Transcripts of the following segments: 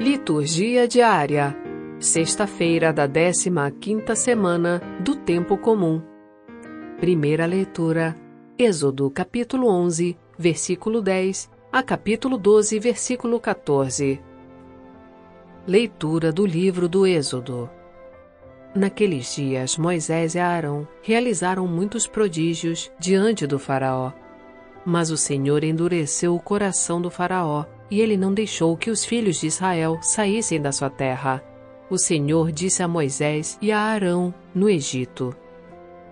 Liturgia diária. Sexta-feira da 15ª semana do tempo comum. Primeira leitura: Êxodo, capítulo 11, versículo 10 a capítulo 12, versículo 14. Leitura do livro do Êxodo. Naqueles dias, Moisés e Arão realizaram muitos prodígios diante do Faraó. Mas o Senhor endureceu o coração do Faraó e ele não deixou que os filhos de Israel saíssem da sua terra. O Senhor disse a Moisés e a Arão, no Egito: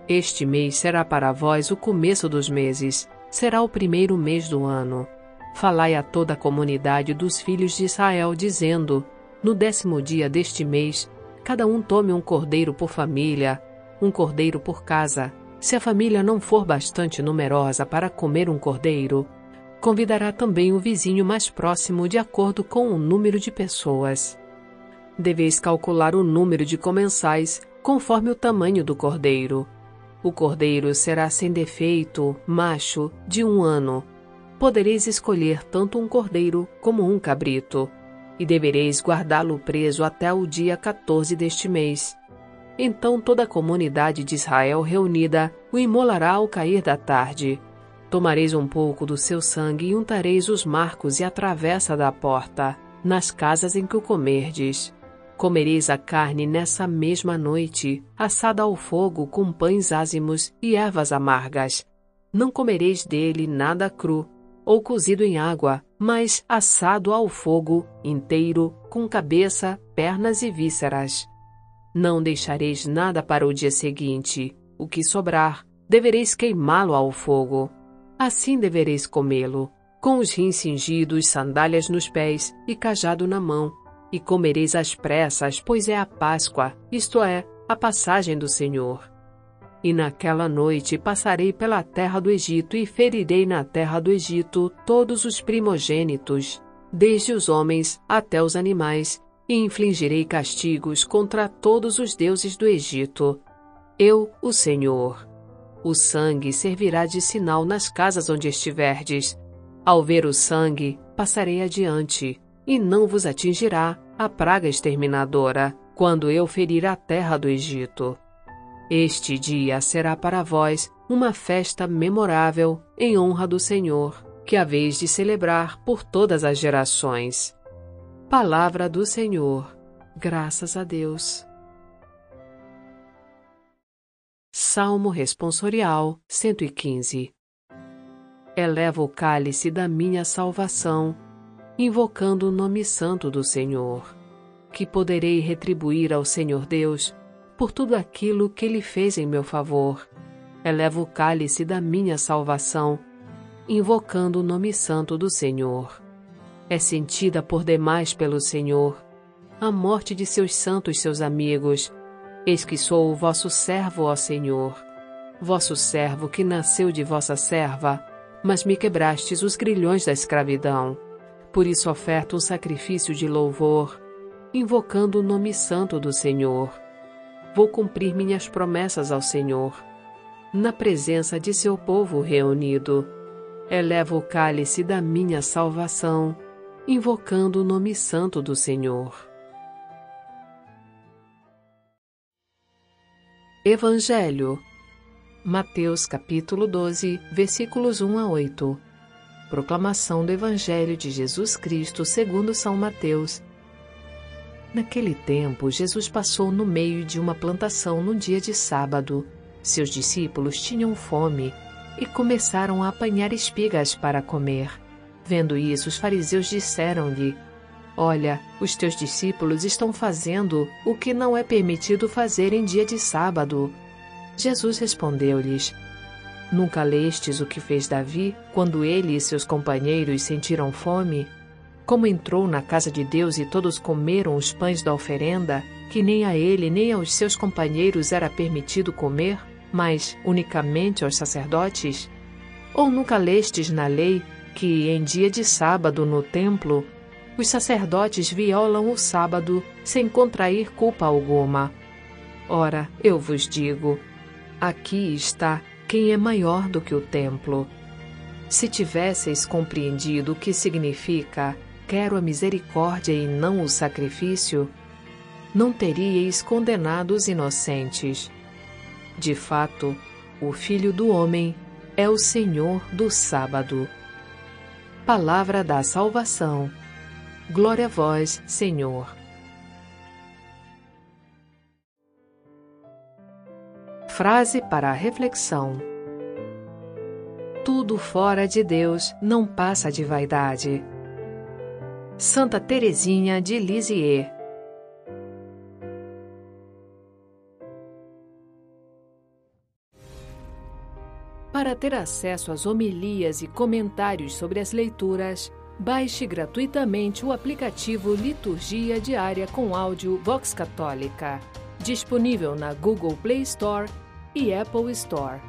Este mês será para vós o começo dos meses, será o primeiro mês do ano. Falai a toda a comunidade dos filhos de Israel, dizendo: No décimo dia deste mês, cada um tome um cordeiro por família, um cordeiro por casa. Se a família não for bastante numerosa para comer um cordeiro, Convidará também o vizinho mais próximo de acordo com o número de pessoas. Deveis calcular o número de comensais conforme o tamanho do cordeiro. O cordeiro será sem defeito, macho, de um ano. Podereis escolher tanto um cordeiro como um cabrito, e devereis guardá-lo preso até o dia 14 deste mês. Então toda a comunidade de Israel reunida o imolará ao cair da tarde Tomareis um pouco do seu sangue e untareis os marcos e a travessa da porta, nas casas em que o comerdes. Comereis a carne nessa mesma noite, assada ao fogo com pães ázimos e ervas amargas. Não comereis dele nada cru, ou cozido em água, mas assado ao fogo, inteiro, com cabeça, pernas e vísceras. Não deixareis nada para o dia seguinte. O que sobrar, devereis queimá-lo ao fogo. Assim devereis comê-lo, com os rins cingidos, sandálias nos pés e cajado na mão, e comereis às pressas, pois é a Páscoa, isto é, a passagem do Senhor. E naquela noite passarei pela terra do Egito e ferirei na terra do Egito todos os primogênitos, desde os homens até os animais, e infligirei castigos contra todos os deuses do Egito. Eu, o Senhor. O sangue servirá de sinal nas casas onde estiverdes. Ao ver o sangue, passarei adiante, e não vos atingirá a praga exterminadora, quando eu ferir a terra do Egito. Este dia será para vós uma festa memorável em honra do Senhor, que haveis de celebrar por todas as gerações. Palavra do Senhor. Graças a Deus. Salmo Responsorial 115 Eleva o cálice da minha salvação, invocando o nome santo do Senhor, que poderei retribuir ao Senhor Deus por tudo aquilo que Ele fez em meu favor. Eleva o cálice da minha salvação, invocando o nome santo do Senhor. É sentida por demais pelo Senhor a morte de seus santos, seus amigos, Eis que sou o vosso servo, ó Senhor, vosso servo que nasceu de vossa serva, mas me quebrastes os grilhões da escravidão. Por isso oferto um sacrifício de louvor, invocando o nome santo do Senhor. Vou cumprir minhas promessas ao Senhor, na presença de seu povo reunido. Elevo o cálice da minha salvação, invocando o nome santo do Senhor. Evangelho. Mateus capítulo 12, versículos 1 a 8. Proclamação do Evangelho de Jesus Cristo segundo São Mateus. Naquele tempo, Jesus passou no meio de uma plantação no dia de sábado. Seus discípulos tinham fome e começaram a apanhar espigas para comer. Vendo isso, os fariseus disseram-lhe: Olha, os teus discípulos estão fazendo o que não é permitido fazer em dia de sábado. Jesus respondeu-lhes: Nunca lestes o que fez Davi quando ele e seus companheiros sentiram fome? Como entrou na casa de Deus e todos comeram os pães da oferenda, que nem a ele nem aos seus companheiros era permitido comer, mas unicamente aos sacerdotes? Ou nunca lestes na lei que, em dia de sábado no templo, os sacerdotes violam o sábado sem contrair culpa alguma. Ora, eu vos digo: aqui está quem é maior do que o templo. Se tivesseis compreendido o que significa quero a misericórdia e não o sacrifício, não teríeis condenado os inocentes. De fato, o Filho do Homem é o Senhor do sábado. Palavra da salvação. Glória a vós, Senhor. Frase para a reflexão: Tudo fora de Deus não passa de vaidade. Santa Teresinha de Lisieux Para ter acesso às homilias e comentários sobre as leituras, baixe gratuitamente o aplicativo Liturgia Diária com áudio Vox Católica, disponível na Google Play Store e Apple Store.